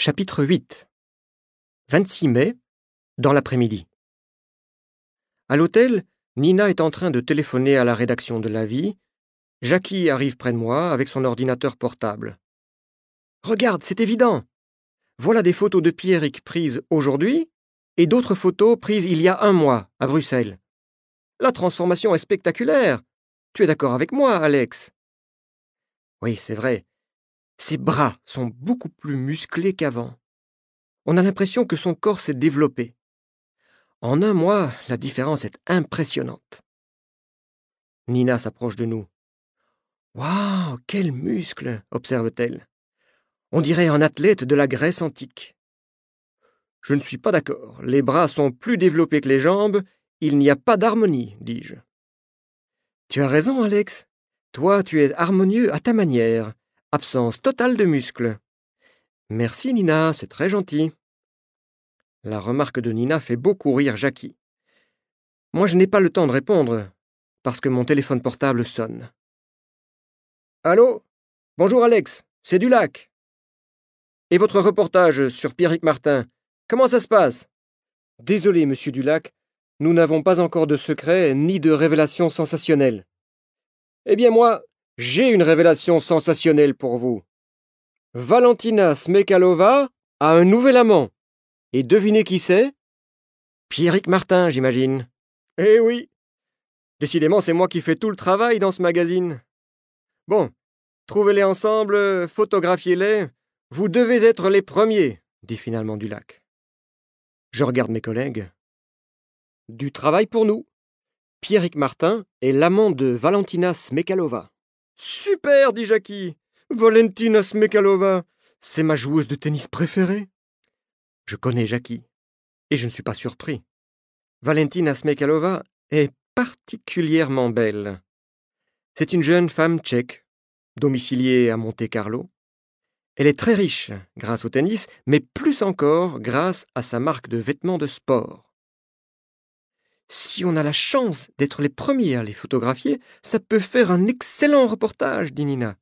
Chapitre 8 26 mai, dans l'après-midi. À l'hôtel, Nina est en train de téléphoner à la rédaction de La Vie. Jackie arrive près de moi avec son ordinateur portable. Regarde, c'est évident. Voilà des photos de Pierrick prises aujourd'hui et d'autres photos prises il y a un mois à Bruxelles. La transformation est spectaculaire. Tu es d'accord avec moi, Alex? Oui, c'est vrai. Ses bras sont beaucoup plus musclés qu'avant. On a l'impression que son corps s'est développé. En un mois, la différence est impressionnante. Nina s'approche de nous. Waouh, quels muscles observe-t-elle. On dirait un athlète de la Grèce antique. Je ne suis pas d'accord. Les bras sont plus développés que les jambes. Il n'y a pas d'harmonie, dis-je. Tu as raison, Alex. Toi, tu es harmonieux à ta manière. Absence totale de muscles. Merci, Nina, c'est très gentil. La remarque de Nina fait beaucoup rire Jackie. Moi, je n'ai pas le temps de répondre, parce que mon téléphone portable sonne. Allô? Bonjour, Alex, c'est du lac. Et votre reportage sur Pierrick Martin, comment ça se passe? Désolé, monsieur Dulac, nous n'avons pas encore de secret ni de révélations sensationnelles. Eh bien, moi, j'ai une révélation sensationnelle pour vous. Valentina Smekalova a un nouvel amant. Et devinez qui c'est? Pierrick Martin, j'imagine. Eh oui. Décidément, c'est moi qui fais tout le travail dans ce magazine. Bon, trouvez-les ensemble, photographiez-les. Vous devez être les premiers, dit finalement Dulac. Je regarde mes collègues. Du travail pour nous. Pierrick Martin est l'amant de Valentina Smekalova. Super, dit Jackie. Valentina Smekalova, c'est ma joueuse de tennis préférée. Je connais Jackie, et je ne suis pas surpris. Valentina Smekalova est particulièrement belle. C'est une jeune femme tchèque, domiciliée à Monte-Carlo. Elle est très riche grâce au tennis, mais plus encore grâce à sa marque de vêtements de sport. Si on a la chance d'être les premiers à les photographier, ça peut faire un excellent reportage, dit Nina.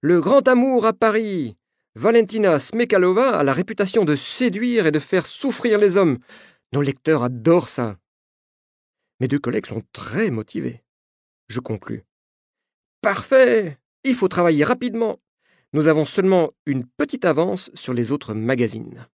Le grand amour à Paris. Valentina Smekalova a la réputation de séduire et de faire souffrir les hommes. Nos lecteurs adorent ça. Mes deux collègues sont très motivés. Je conclus. Parfait. Il faut travailler rapidement. Nous avons seulement une petite avance sur les autres magazines.